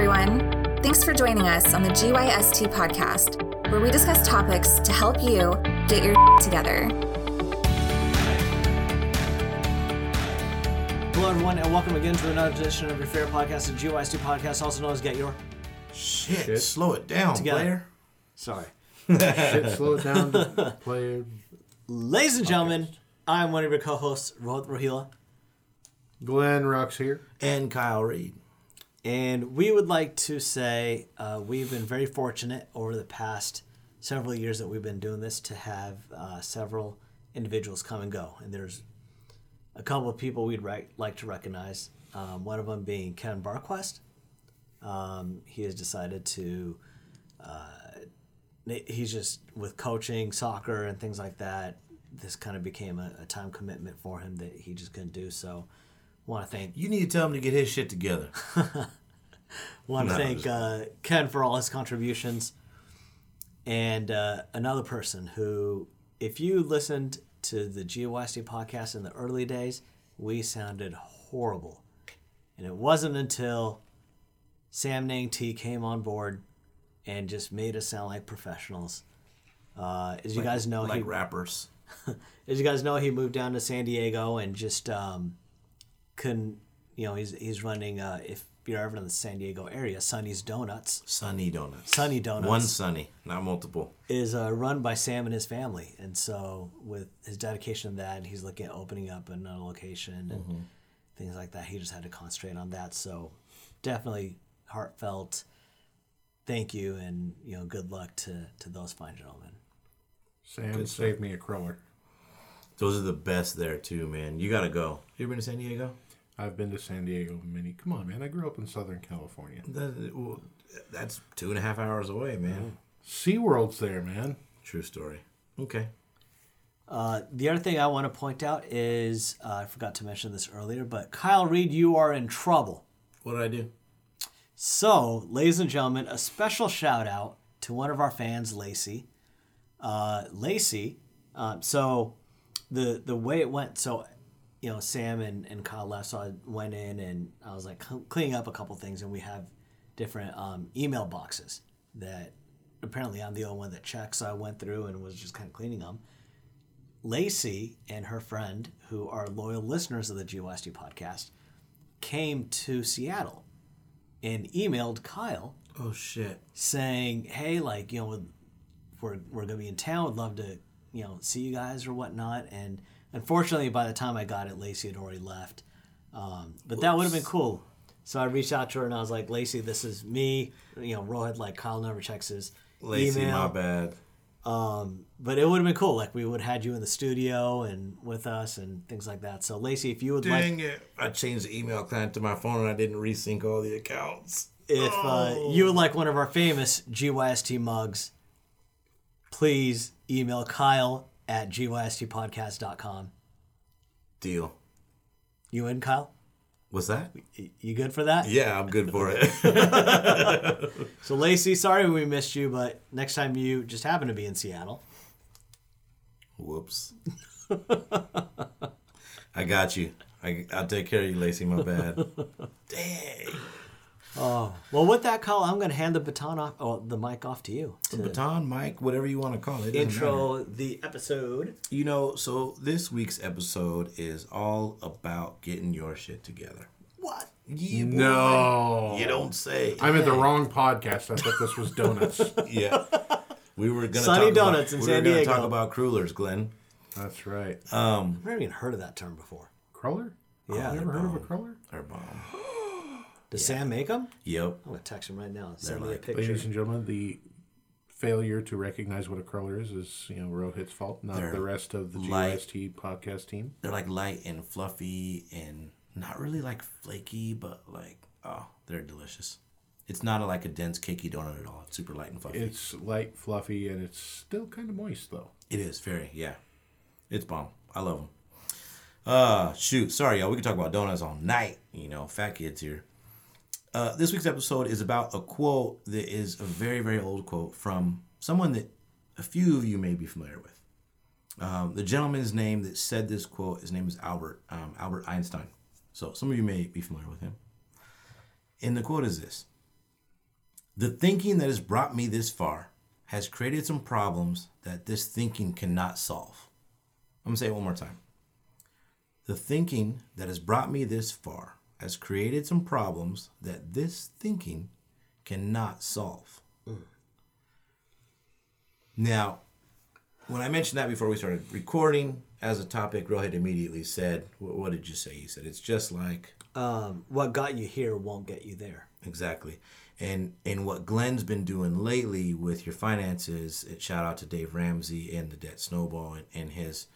everyone. Thanks for joining us on the GYST podcast, where we discuss topics to help you get your together. Hello, everyone, and welcome again to another edition of your favorite podcast, the GYST podcast, also known as Get Your. Shit, slow it down, Together. player. Sorry. Shit, slow it down to play Ladies and gentlemen, I'm one of your co hosts, Rohit Rohila, Glenn Rocks here. And Kyle Reed. And we would like to say uh, we've been very fortunate over the past several years that we've been doing this to have uh, several individuals come and go. And there's a couple of people we'd like to recognize, um, one of them being Ken Barquest. Um, he has decided to he's just with coaching soccer and things like that this kind of became a, a time commitment for him that he just couldn't do so want to thank You need to tell him to get his shit together. want to No, thank just- uh, ken for all his contributions and uh, another person who if you listened to the GYST podcast in the early days we sounded horrible and it wasn't until sam nang t came on board and just made us sound like professionals uh, as you guys know like he, rappers. as you guys know, he moved down to San Diego and just um, couldn't. You know, he's he's running. Uh, if you're ever in the San Diego area, Sunny's Donuts, Sunny Donuts. Sunny Donuts, One Sunny, not multiple. is uh, run by Sam and his family. And so, with his dedication to that, he's looking at opening up another location and things like that. He just had to concentrate on that. So, definitely heartfelt thank you and you know good luck to to those fine gentlemen. Sam saved me a cruller. Those are the best there too, man. You gotta go. You ever been to San Diego? I've been to San Diego many. Come on, man. I grew up in Southern California. That- well, that's two and a half hours away, man. SeaWorld's there, man. True story. Okay. Uh, the other thing I want to point out is uh, I forgot to mention this earlier, but Kyle Reed, you are in trouble. What did I do? So, ladies and gentlemen, a special shout out to one of our fans, Lacey. Uh, Lacey, um, so the the way it went, so you know, Sam and, and Kyle left, so I went in and I was like cleaning up a couple things, and we have different um, email boxes that apparently I'm the only one that checks. So I went through and was just kind of cleaning them. Lacey and her friend, who are loyal listeners of the GYST podcast, came to Seattle and emailed Kyle Oh shit. saying, "Hey, like you know, we're we're gonna be in town. Would love to you know see you guys or whatnot." And unfortunately, by the time I got it, Lacey had already left. Um, but that would have been cool. So I reached out to her and I was like, "Lacey, this is me. You know, Rohit like Kyle never checks his Lacey, email. my bad. Um, but it would have been cool. Like we would have had you in the studio and with us and things like that. So Lacey, if you would like, Dang it. I changed the email client to my phone and I didn't resync all the accounts. if uh, you would like one of our famous GYST mugs, please email Kyle at gystpodcast.com. Deal. You in, Kyle? What's that? You good for that? Yeah, I'm good for it. So Lacey, sorry we missed you, but next time you just happen to be in Seattle, Whoops. I got you. I, I'll take care of you, Lacey. My bad. Dang. Well, with that, Kyle, I'm going to hand the baton off, oh, the mic off to you The baton, mic, whatever you want to call it. it. doesn't matter. intro the episode. You know, so this week's episode is all about getting your shit together. What? Yeah, boy. No. You don't say. I'm at the wrong podcast. I thought this was donuts. yeah. We were gonna Sunny talk Donuts about, in we San were gonna Diego. talk about crullers, Glenn. That's right. Um, I've never even heard of that term before. Cruller? Yeah. You ever heard of a cruller? Or bomb. Does Sam make them? Yep. I'm to text him right now. Send me a picture. Ladies and gentlemen, the failure to recognize what a cruller is is, you know, Rohit's fault, not They're the rest of the. GYST podcast team. They're like light and fluffy and not really like flaky, but like oh, they're delicious. It's not a, like a dense cakey donut at all. It's super light and fluffy. It's light, fluffy, and it's still kind of moist, though. It is very, yeah. It's bomb. I love them. Uh, shoot. Sorry, y'all. We can talk about donuts all night. You know, fat kids here. Uh, this week's episode is about a quote that is a very, very old quote from someone that a few of you may be familiar with. Um, the gentleman's name that said this quote, his name is Albert, um, Albert Einstein. So some of you may be familiar with him. And the quote is this The thinking that has brought me this far has created some problems that this thinking cannot solve. I'm going to say it one more time. The thinking that has brought me this far has created some problems that this thinking cannot solve. Now, when I mentioned that before we started recording as a topic, Rohit immediately said, wh- What did you say? You said, It's just like Um, what got you here won't get you there. Exactly. And and what Glenn's been doing lately with your finances, uh, shout out to Dave Ramsey and the debt snowball and, and his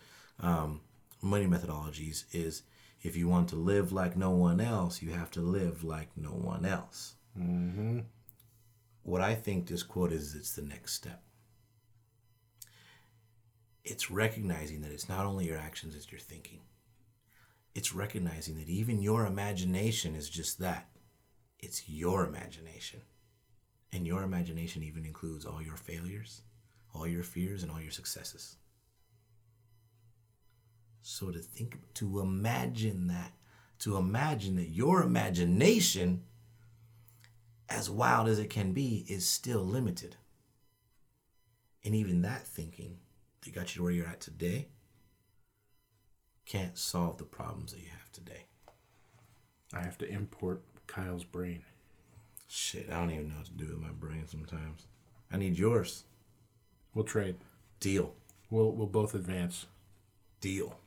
um, money methodologies is if you want to live like no one else, you have to live like no one else. Mm-hmm. What I think this quote is, it's the next step. It's recognizing that it's not only your actions, it's your thinking. It's recognizing that even your imagination is just that it's your imagination. And your imagination even includes all your failures, all your fears, and all your successes. So to think, to imagine that, to imagine that your imagination, as wild as it can be, is still limited. And even that thinking that got you to where you're at today can't solve the problems that you have today. I have to import Kyle's brain. Shit, I don't even know what to do with my brain sometimes. I need yours. We'll trade. Deal. We'll we'll both advance Deal.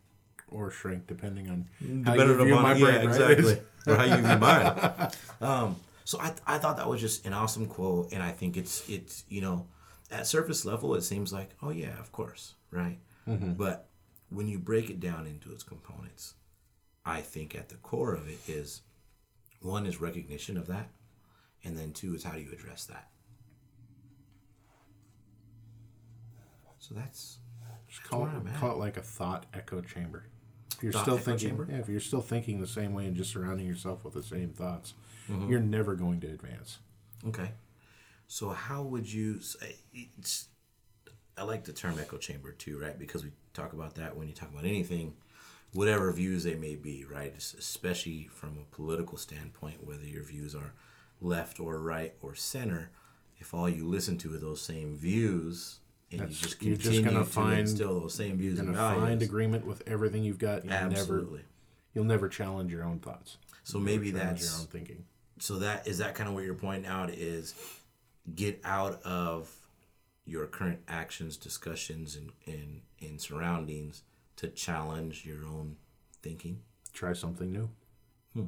Or shrink depending on how Depending you view my yeah, brain. right? exactly. or how you view mine. Um, so I, I thought that was just an awesome quote, and I think it's it's you know, at surface level it seems like oh yeah of course right, but when you break it down into its components, I think at the core of it is one is recognition of that, and then two is how do you address that. So that's Just call where I'm it, at. call it like a thought echo chamber. If you're still thinking, chamber? yeah, if you're still thinking the same way and just surrounding yourself with the same thoughts, Mm-hmm. you're never going to advance. Okay. So how would you say it's I like the term echo chamber too, right? Because we talk about that when you talk about anything, whatever views they may be, right? Especially from a political standpoint, whether your views are left or right or center, if all you listen to are those same views and That's- you just you're just gonna to find- instill those same views and values, find agreement with everything you've got. You'll absolutely. never you'll never challenge your own thoughts. So maybe that's your own thinking. so that is that kind of what you're pointing out is get out of your current actions discussions and and, and surroundings to challenge your own thinking Try something new. Hmm.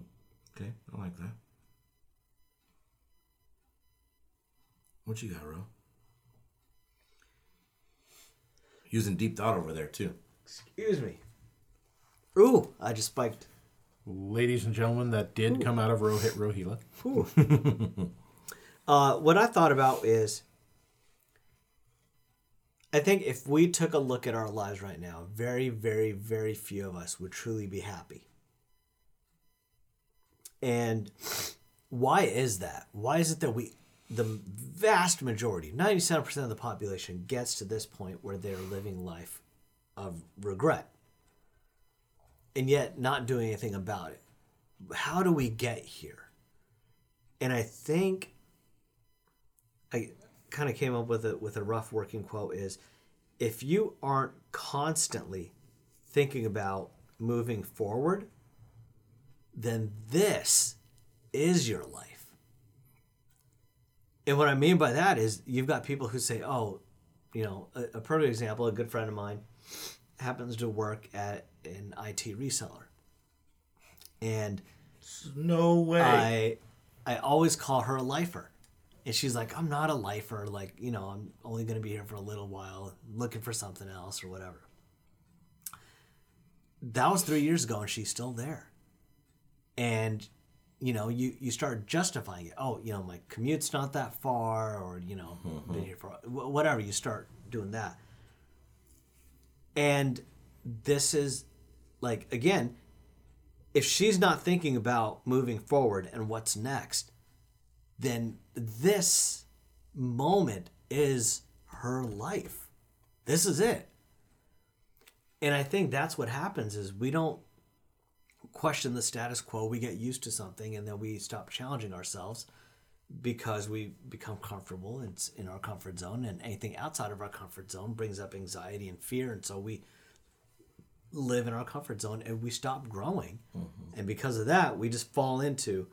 okay i like that what you got ro using deep thought over there too Excuse me. Ooh, I just spiked. Ladies and gentlemen, that did come out of Rohit Rohila. Uh, what I thought about is, I think if we took a look at our lives right now, very, very, very few of us would truly be happy. And why is that? Why is it that we, the vast majority, 97% of the population, gets to this point where they're living life of regret and yet not doing anything about it? How do we get here? And I think I kind of came up with a with a rough working quote is if you aren't constantly thinking about moving forward, then this is your life. And what I mean by that is you've got people who say, "Oh, you know, a, a perfect example, a good friend of mine happens to work at an IT reseller." And no way I I always call her a lifer. And she's like, I'm not a lifer. Like, you know, I'm only going to be here for a little while, looking for something else or whatever. That was three years ago, and she's still there. And, you know, you, you start justifying it. Oh, you know, my commute's not that far, or, you know, mm-hmm. been here for whatever. You start doing that. And this is like, again, if she's not thinking about moving forward and what's next, then this moment is her life. This is it. And I think that's what happens is we don't question the status quo. We get used to something and then we stop challenging ourselves. because we become comfortable and it's in our comfort zone and anything outside of our comfort zone brings up anxiety and fear and so we live in our comfort zone and we stop growing mm-hmm. and because of that we just fall into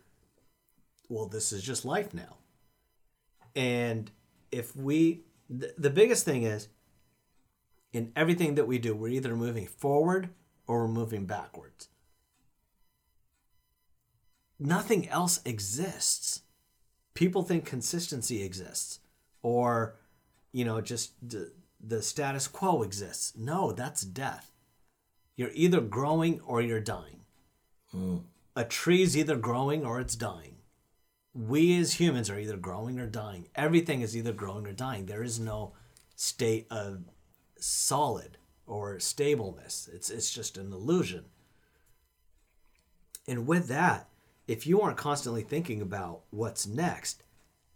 well this is just life now and if we th- the biggest thing is in everything that we do we're either moving forward or we're moving backwards nothing else exists. People think consistency exists or you know just the, the status quo exists. No that's death. You're either growing or you're dying. Mm. A tree's either growing or it's dying. We as humans are either growing or dying. Everything is either growing or dying. There is no state of solid or stableness. It's it's just an illusion. And with that if you aren't constantly thinking about what's next,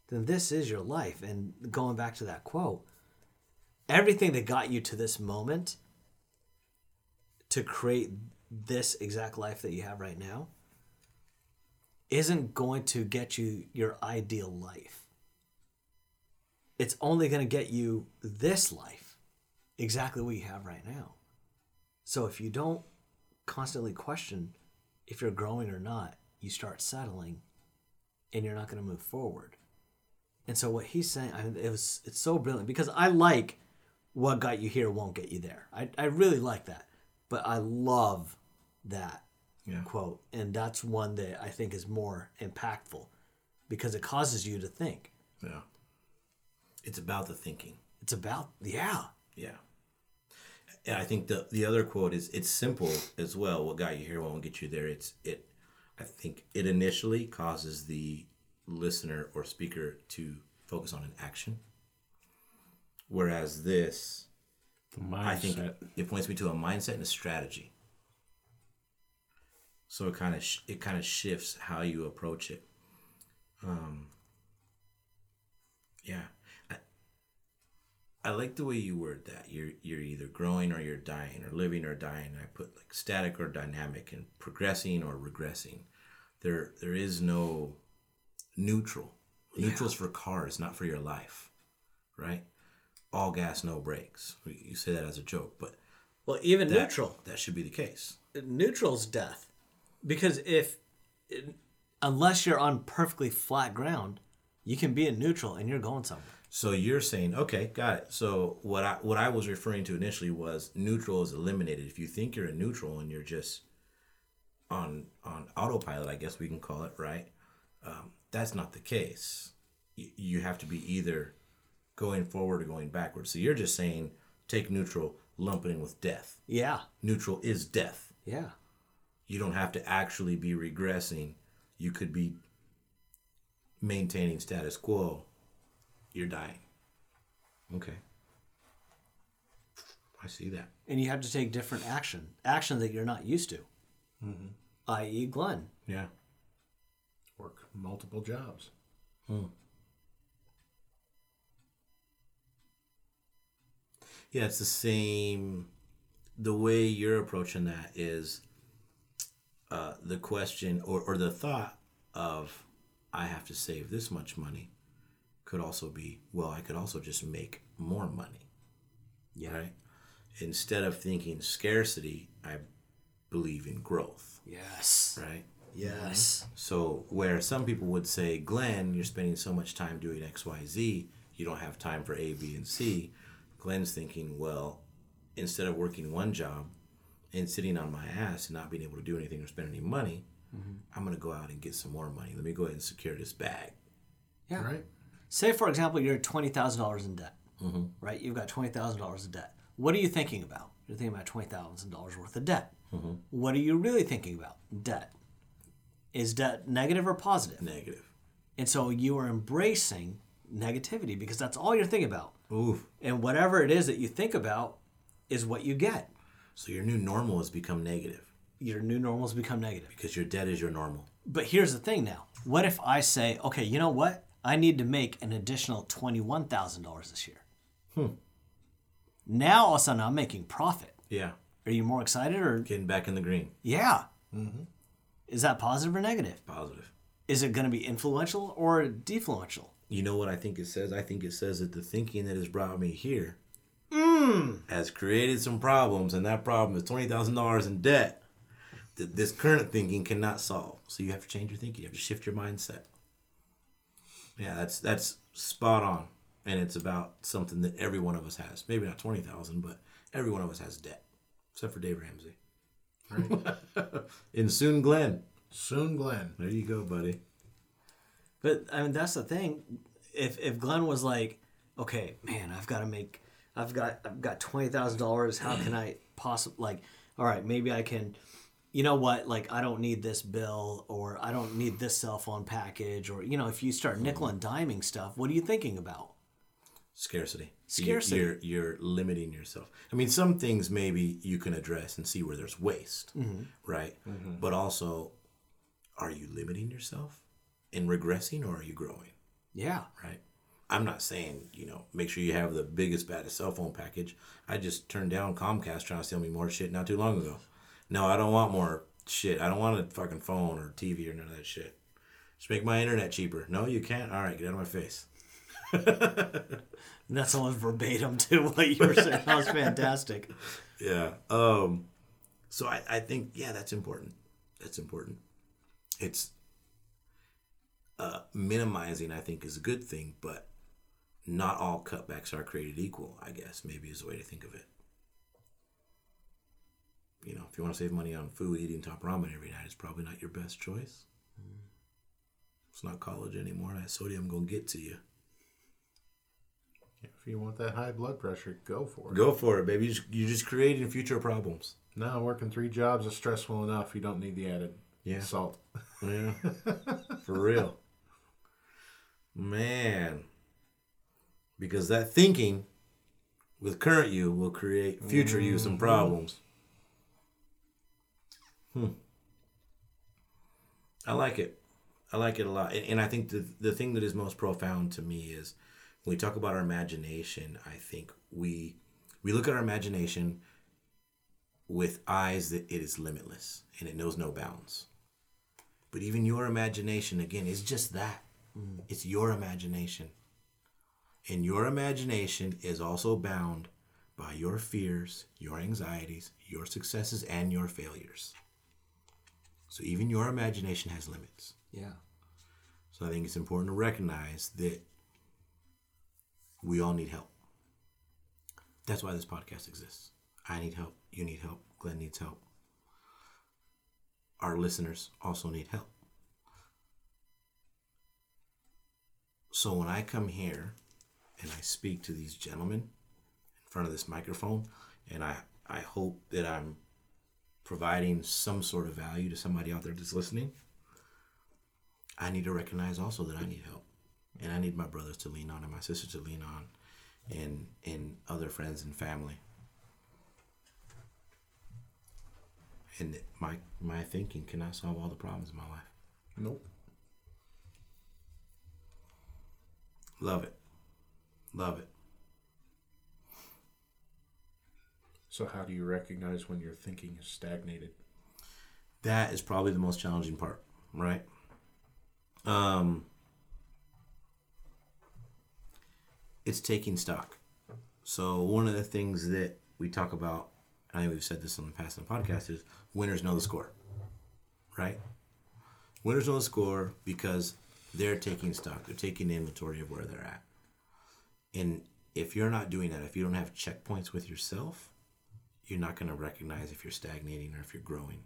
then this is your life. And going back to that quote, everything that got you to this moment to create this exact life that you have right now isn't going to get you your ideal life. It's only going to get you this life, exactly what you have right now. So if you don't constantly question if you're growing or not, you start settling and you're not going to move forward. And so what he's saying, I mean, it was it's so brilliant because I like what got you here won't get you there. I, I really like that. But I love that Yeah. quote. And that's one that I think is more impactful because it causes you to think. Yeah. It's about the thinking. It's about, yeah, Yeah. And I think the the other quote is it's simple as well. What got you here won't get you there. It's it I think it initially causes the listener or speaker to focus on an action. Whereas this I think it points me to a mindset and a strategy. So it kind of sh- it kind of shifts how you approach it. Um, yeah, I, I like the way you word that. You're you're either growing or you're dying, or living or dying. I put like static or dynamic, and progressing or regressing. There there is no neutral. Neutral's for cars, not for your life, right? All gas, no brakes. You say that as a joke, but Well, even that, neutral. That should be the case. neutral's death because if unless you're on perfectly flat ground you can be in neutral and you're going somewhere So you're saying, okay, got it. So what I what I was referring to initially was neutral is eliminated. If you think you're in neutral and you're just on on autopilot, I guess we can call it, right? Um, that's not the case. Y- you have to be either going forward or going backwards. So you're just saying take neutral, lump it in with death. yeah Neutral is death. yeah You don't have to actually be regressing. You could be maintaining status quo. You're dying. Okay. I see that. and you have to take different action action that you're not used to i.e glenn Yeah. Work multiple jobs. Yeah, it's the same. The way you're approaching that is uh, the question or, or the thought of, I have to save this much money could also be, well, I could also just make more money. Yeah. Right? Instead of thinking scarcity, I believe in growth. yes Right? yes So where some people would say, Glenn, you're spending so much time doing X, Y, Z, you don't have time for A, B, and C. Glenn's thinking, well, instead of working one job and sitting on my ass and not being able to do anything or spend any money, mm-hmm. I'm gonna go out and get some more money. Let me go ahead and secure this bag. yeah Right? say for example you're $20000 in debt mm-hmm. right you've got $20000 of debt what are you thinking about you're thinking about $20000 worth of debt what are you really thinking about debt is debt negative or positive? Negative. And so you are embracing negativity because that's all you're thinking about. Oof. And whatever it is that you think about is what you get. So your new normal has become negative Your new normals become negative. because your debt is your normal. But here's the thing now. What if I say, okay, you know what? I need to make an additional $21,000 this year. Hmm. Now all of a sudden I'm making profit. Yeah. Are you more excited or? Getting back in the green. Yeah. Mm-hmm. Is that positive or negative? Positive. is it going to be influential or defluential? You know what I think it says? I think it says that the thinking that has brought me here mm. has created some problems, and that problem is twenty thousand dollars in debt that this current thinking cannot solve. So you have to change your thinking. You have to shift your mindset. Yeah, that's that's spot on, and it's about something that every one of us has. Maybe not twenty thousand, but every one of us has debt, except for Dave Ramsey. in soon Glenn. Soon, Glenn. There you go, buddy. But I mean, that's the thing. If if Glenn was like, okay, man, I've got to make, I've got I've got twenty thousand dollars. How can I possibly like? All right, maybe I can. You know what? Like, I don't need this bill, or I don't need this cell phone package, or you know, if you start nickel and diming stuff, what are you thinking about? Scarcity. Scarcity. You're, you're limiting yourself. I mean, some things maybe you can address and see where there's waste, mm-hmm. right? Mm-hmm. But also, are you limiting yourself and regressing, or are you growing? Yeah, right? I'm not saying, you know, make sure you have the biggest, baddest cell phone package. I just turned down Comcast trying to sell me more shit not too long ago. No, I don't want more shit. I don't want a fucking phone or TV or none of that shit. Just make my internet cheaper. No, you can't. All right, get out of my face. And that's almost verbatim to what you were saying. That was fantastic. Yeah. Um, so I, I think, yeah, that's important. That's important. It's uh, minimizing, I think, is a good thing, but not all cutbacks are created equal, I guess, maybe is the way to think of it. You know, if you want to save money on food, eating top ramen every night is probably not your best choice. It's not college anymore. That sodium I'm gonna get to you. If you want that high blood pressure, go for it. Go for it, baby. You're just, you're just creating future problems. No, working three jobs is stressful enough. You don't need the added Yeah. salt. Yeah, for real. Man. Because that thinking with current you will create future you some problems. Hmm. I like it. I like it a lot. And, and I think the, the thing that is most profound to me is when we talk about our imagination, I think we we look at our imagination with eyes that it is limitless and it knows no bounds. But even your imagination, again, is just that. Mm. It's your imagination. And your imagination is also bound by your fears, your anxieties, your successes, and your failures. So even your imagination has limits. Yeah. So I think it's important to recognize that we all need help. That's why this podcast exists. I need help. You need help. Glenn needs help. Our listeners also need help. So when I come here and I speak to these gentlemen in front of this microphone, and I, I hope that I'm providing some sort of value to somebody out there that's listening, I need to recognize also that I need help. And I need my brothers to lean on and my sisters to lean on and and other friends and family. And my my thinking cannot solve all the problems in my life. Nope. Love it. Love it. So how do you recognize when your thinking is stagnated? That is probably the most challenging part, right? Um it's taking stock. So one of the things that we talk about, and I think we've said this on the past in the podcast, is winners know the score. Right? Winners know the score because they're taking stock. They're taking inventory of where they're at. And if you're not doing that, if you don't have checkpoints with yourself, you're not going to recognize if you're stagnating or if you're growing.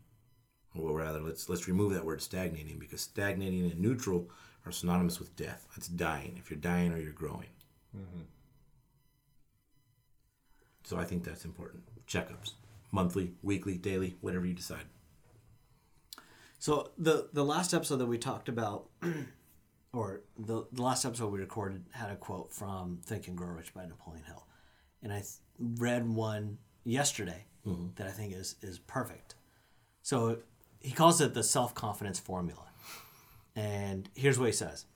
Or rather, let's let's remove that word stagnating because stagnating and neutral are synonymous with death. That's dying. If you're dying or you're growing. Mm-hmm. So I think that's important. Checkups, monthly, weekly, daily, whatever you decide. So the the last episode that we talked about, or the, the last episode we recorded had a quote from Think and Grow Rich by Napoleon Hill, and I th- read one yesterday mm-hmm. that I think is is perfect. So he calls it the self confidence formula, and here's what he says: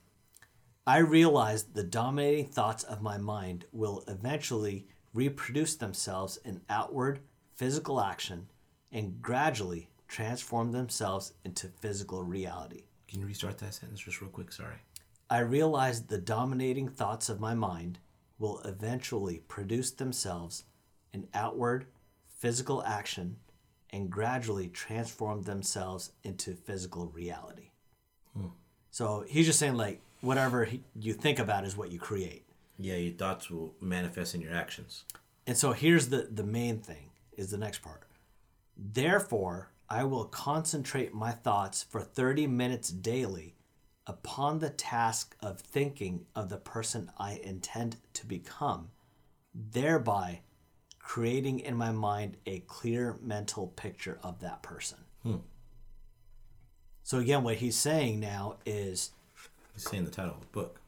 I realize the dominating thoughts of my mind will eventually reproduce themselves in outward physical action and gradually transform themselves into physical reality. Can you restart that sentence just real quick? Sorry. I realize the dominating thoughts of my mind will eventually produce themselves in outward physical action and gradually transform themselves into physical reality. Hmm. So he's just saying, like, whatever you think about is what you create. Yeah, your thoughts will manifest in your actions. And so here's the, the main thing is the next part. Therefore, I will concentrate my thoughts for 30 minutes daily upon the task of thinking of the person I intend to become, thereby creating in my mind a clear mental picture of that person. Hmm. So, again, what he's saying now is He's saying the title of the book.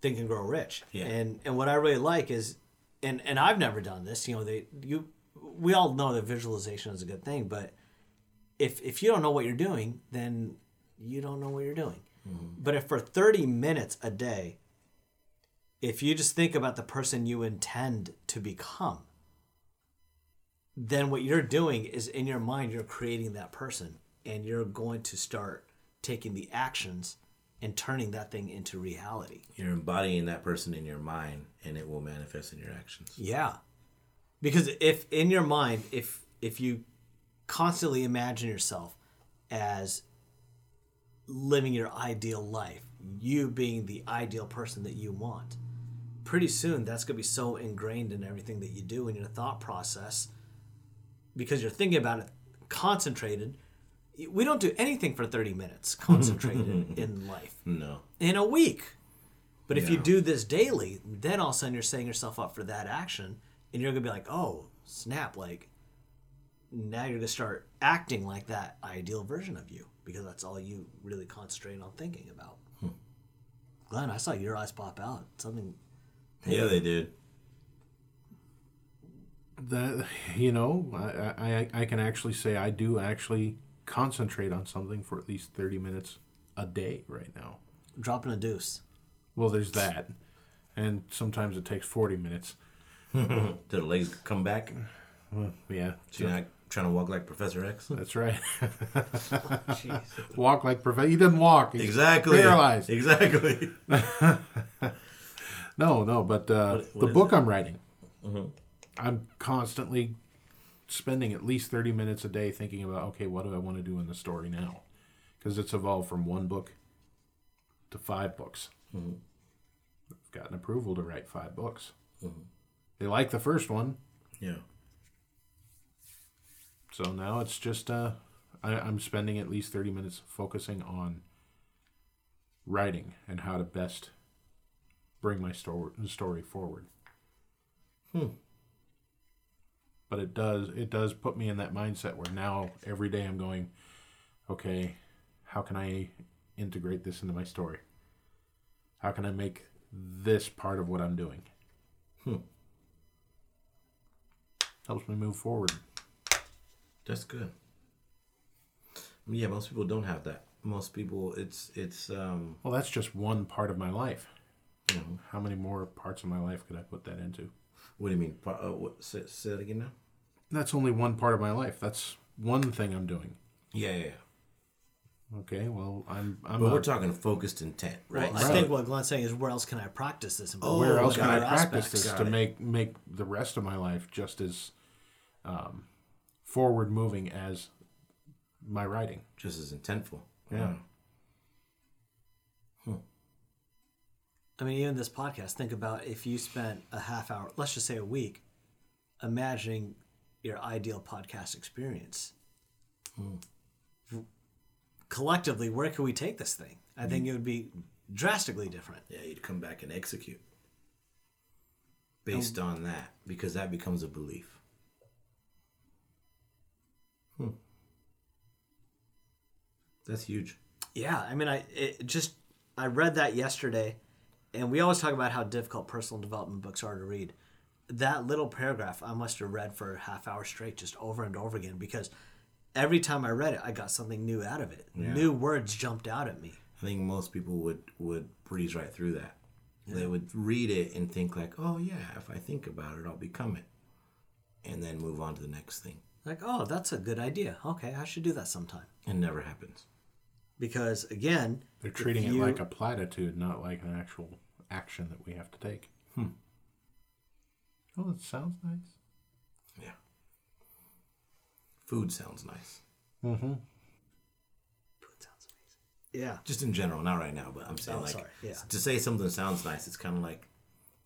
think and grow rich. Yeah. And and what I really like is and and I've never done this, you know, they you we all know that visualization is a good thing, but if if you don't know what you're doing, then you don't know what you're doing. Mm-hmm. But if for 30 minutes a day, if you just think about the person you intend to become, then what you're doing is in your mind you're creating that person and you're going to start taking the actions and turning that thing into reality. You're embodying that person in your mind, and it will manifest in your actions. Yeah. Because if in your mind, if if you constantly imagine yourself as living your ideal life, you being the ideal person that you want, pretty soon that's going to be so ingrained in everything that you do in your thought process because you're thinking about it concentrated. We don't do anything for 30 minutes concentrated in life No. in a week. But if you do this daily, then all of a sudden you're setting yourself up for that action, and you're gonna be like, "Oh, snap!" Like now you're gonna start acting like that ideal version of you because that's all you really concentrate on thinking about. Hmm. Glenn, I saw your eyes pop out. Something. Yeah, they did. that you know I, I I can actually say I do actually concentrate on something for at least 30 minutes a day right now. Dropping a deuce. Well, there's that. And sometimes it takes 40 minutes. Did the legs come back? Well, yeah. So you're not trying to walk like Professor X? That's right. walk like perfect. He didn't walk. He's Exactly. Paralyzed. Exactly. No, no, but uh, what the is book I'm writing, I'm constantly spending at least 30 minutes a day thinking about, okay, what do I want to do in the story now? Because it's evolved from one book to five books. Mm-hmm. I've gotten approval to write five books. Mm-hmm. They like the first one, Yeah. so now it's just uh, I, I'm spending at least 30 minutes focusing on writing and how to best bring my story story forward. Hmm. But it does it does put me in that mindset where now every day I'm going, okay, how can I integrate this into my story? How can I make this part of what I'm doing? Hmm. Helps me move forward. That's good. Yeah, most people don't have that. Most people, it's it's um, Well, that's just one part of my life. you know, How many more parts of my life could I put that into? What do you mean? Uh, what? Say, say that again now. That's only one part of my life. That's one thing I'm doing. Yeah, yeah. yeah. Okay, well, I'm. I'm But a- we're talking focused intent, Right. right? I think what Glenn's saying is, where else can I practice this? Oh, where else can I other practice this to it. make make the rest of my life just as um, forward moving as my writing? Just as intentful. Yeah. I mean, even this podcast, think about if you spent a half hour, let's just say a week, imagining your ideal podcast experience. Collectively, where can we take this thing? I think it would be drastically different. Yeah, you'd come back and execute based on that because that becomes a belief. Hmm. That's huge. Yeah, I mean, I it just I read that yesterday, and we always talk about how difficult personal development books are to read. That little paragraph I must have read for a half hour straight, just over and over again, because every time I read it, I got something new out of it. New words jumped out at me. I think most people would would breeze right through that. They would read it and think like, "Oh yeah, if I think about it, I'll become it," and then move on to the next thing. Like, oh, that's a good idea. Okay, I should do that sometime. It never happens. because again, They're if treating it like a platitude, not like an actual action that we have to take. Hmm. Oh, that sounds nice. Yeah. Food sounds nice. Mm-hmm. Food sounds amazing. Yeah. Just in general, not right now, but I'm saying Oh, like sorry, yeah. to say something sounds nice, it's kind of like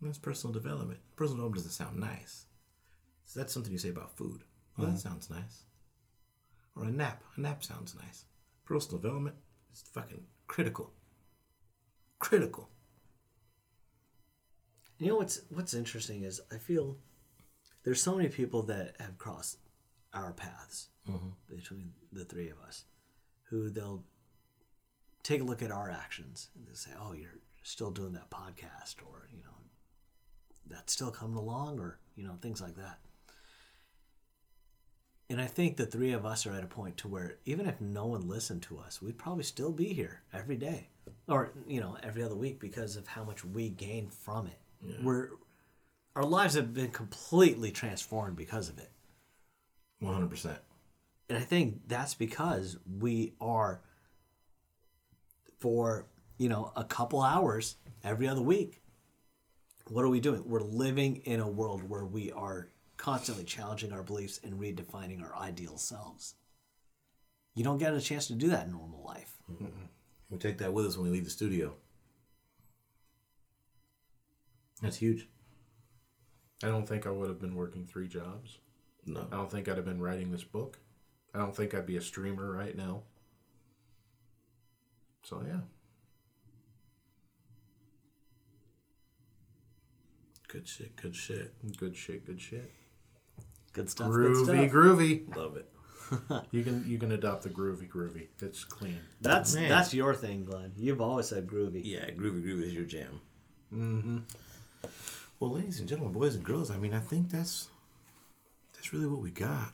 that's personal development. Personal development doesn't sound nice. So that's something you say about food. Well, Mm-hmm. that sounds nice. Or a nap. A nap sounds nice. Personal development is fucking critical. Critical. You know what's what's interesting is I feel there's so many people that have crossed our paths mm-hmm. between the three of us, who they'll take a look at our actions and they say, "Oh, you're still doing that podcast," or you know, that's still coming along, or you know, things like that. And I think the three of us are at a point to where even if no one listened to us, we'd probably still be here every day, or you know, every other week because of how much we gain from it. We're our lives have been completely transformed because of it. 100%. And I think that's because we are for, you know, a couple hours every other week. What are we doing? We're living in a world where we are constantly challenging our beliefs and redefining our ideal selves. You don't get a chance to do that in normal life. We take that with us when we leave the studio. That's huge. I don't think I would have been working three jobs. No. I don't think I'd have been writing this book. I don't think I'd be a streamer right now. So yeah, Good shit. Good shit. good shit, good shit. Good stuff. good Groovy, stuff. groovy. Love it. You can you can adopt the groovy, groovy. It's clean. That's Man. that's your thing, Glenn. You've always said groovy. Yeah, groovy groovy is your jam. Mm-hmm. Well, ladies and gentlemen, boys and girls, I mean, I think that's that's really what we got.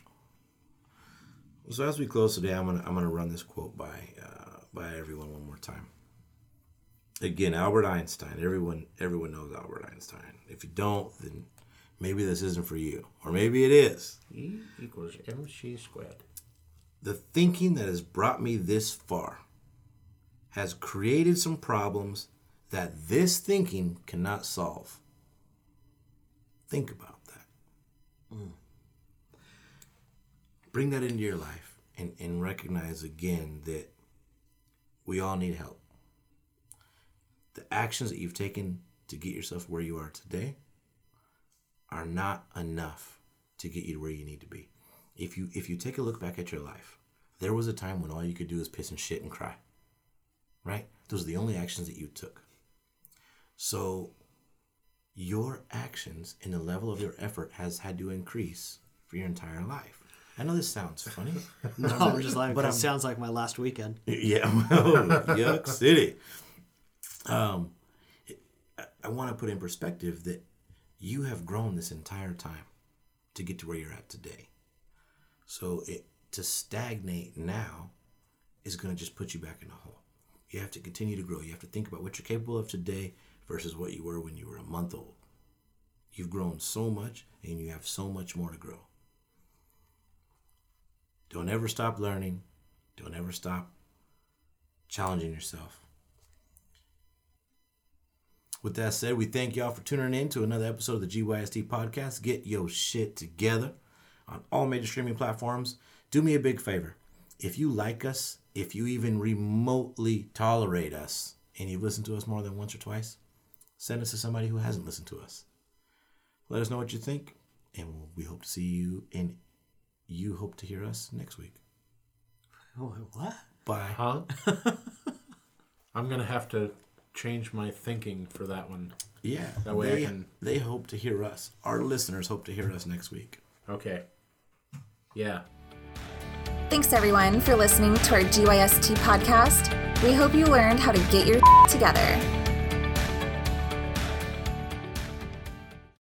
So as we close today, I'm gonna I'm gonna run this quote by uh, by everyone one more time. Again, Albert Einstein. Everyone everyone knows Albert Einstein. If you don't, then maybe this isn't for you, or maybe it is. E equals mc squared. The thinking that has brought me this far has created some problems that this thinking cannot solve. Think about that. Mm. Bring that into your life and, and recognize again that we all need help. The actions that you've taken to get yourself where you are today are not enough to get you to where you need to be. If you if you take a look back at your life, there was a time when all you could do was piss and shit and cry. Right? Those are the only actions that you took. So your actions and the level of your effort has had to increase for your entire life. I know this sounds funny. No, I'm just like, But it sounds like my last weekend. Yeah, well, Yuck City. Um, I, I want to put in perspective that you have grown this entire time to get to where you're at today. So it to stagnate now is going to just put you back in a hole. You have to continue to grow. You have to think about what you're capable of today versus what you were when you were a month old. You've grown so much and you have so much more to grow. Don't ever stop learning. Don't ever stop challenging yourself. With that said, we thank y'all for tuning in to another episode of the GYST podcast. Get your shit together on all major streaming platforms. Do me a big favor. If you like us, if you even remotely tolerate us, and you've listened to us more than once or twice, send us to somebody who hasn't listened to us. Let us know what you think, and we hope to see you, and you hope to hear us next week. What? Bye. Huh? I'm gonna have to change my thinking for that one. Yeah. That way I can- they hope to hear us. Our listeners hope to hear us next week. Okay. Yeah. Thanks everyone for listening to our GYST podcast. We hope you learned how to get your together.